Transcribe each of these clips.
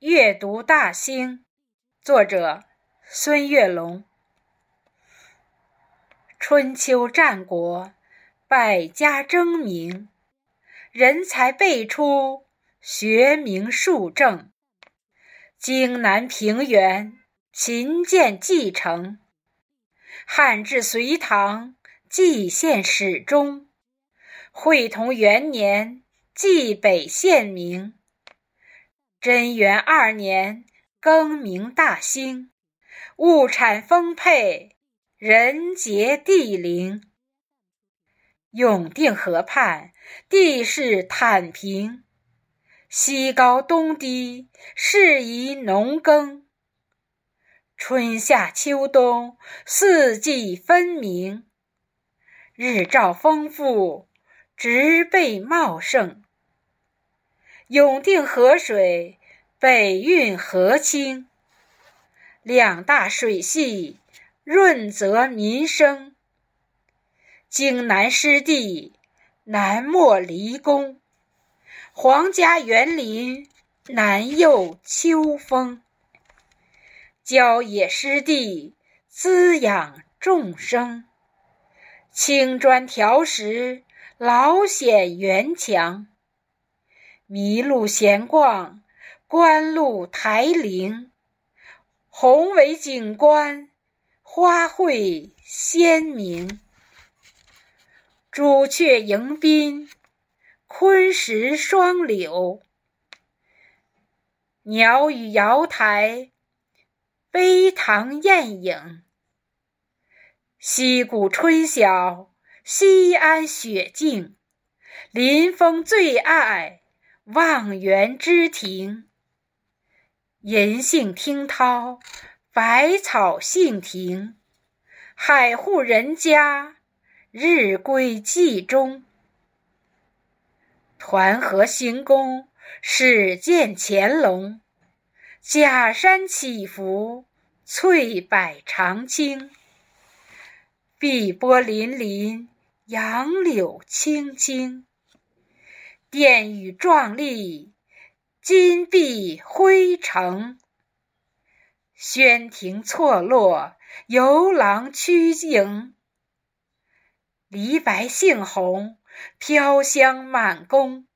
阅读大兴，作者孙月龙。春秋战国，百家争鸣，人才辈出，学名树正。荆南平原，秦建继承。汉至隋唐，蓟县始终。会同元年，蓟北县名。贞元二年，更名大兴，物产丰沛，人杰地灵。永定河畔，地势坦平，西高东低，适宜农耕。春夏秋冬，四季分明，日照丰富，植被茂盛。永定河水北运河清，两大水系润泽民生。荆南湿地南没离宫，皇家园林南佑秋风。郊野湿地滋养众生，青砖条石老显园墙。麋鹿闲逛，观鹿台陵，宏伟景观，花卉鲜明。朱雀迎宾，昆石双柳，鸟语瑶台，碑堂艳影。溪谷春晓，西安雪静，临风最爱。望园之庭，银杏听涛，百草杏庭。海户人家，日归季中。团河行宫，始见乾隆。假山起伏，翠柏长青。碧波粼粼，杨柳青青。殿宇壮丽，金碧辉城；轩庭错落，游廊曲营。梨白杏红，飘香满宫。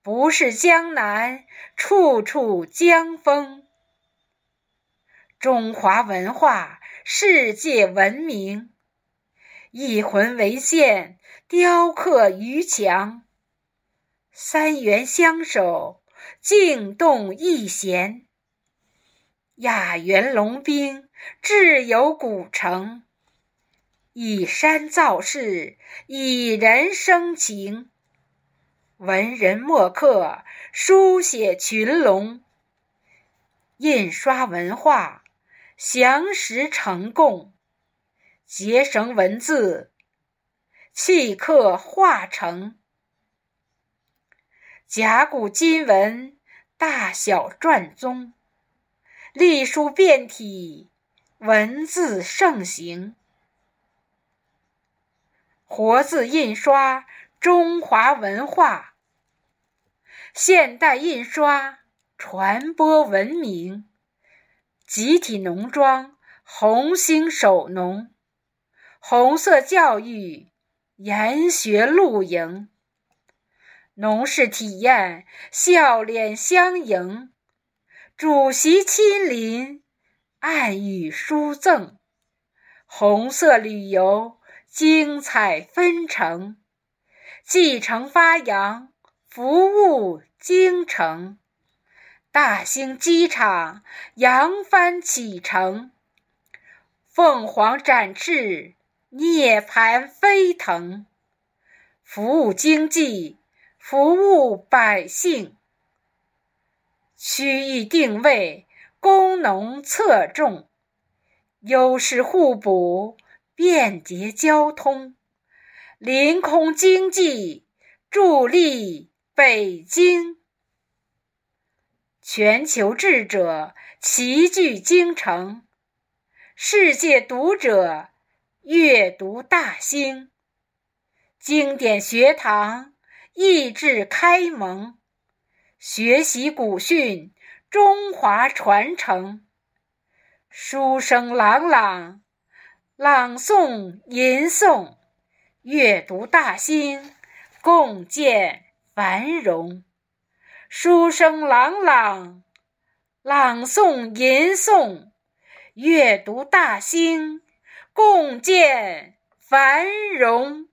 不是江南，处处江风。中华文化世界闻名，一魂为线，雕刻于墙。三元相守，静动一弦；雅园龙宾，志有古城。以山造势，以人生情。文人墨客，书写群龙。印刷文化，详实成贡。结绳文字，契刻化成。甲骨金文，大小篆宗，隶书变体，文字盛行。活字印刷，中华文化；现代印刷，传播文明。集体农庄，红星守农；红色教育，研学露营。农事体验，笑脸相迎；主席亲临，暗语书赠。红色旅游，精彩纷呈；继承发扬，服务京城。大兴机场，扬帆启程；凤凰展翅，涅槃飞腾。服务经济。服务百姓，区域定位，工农侧重，优势互补，便捷交通，临空经济，助力北京。全球智者齐聚京城，世界读者阅读大兴，经典学堂。意志开蒙，学习古训，中华传承。书声朗朗，朗诵吟诵，阅读大兴，共建繁荣。书声朗朗，朗诵吟诵，阅读大兴，共建繁荣。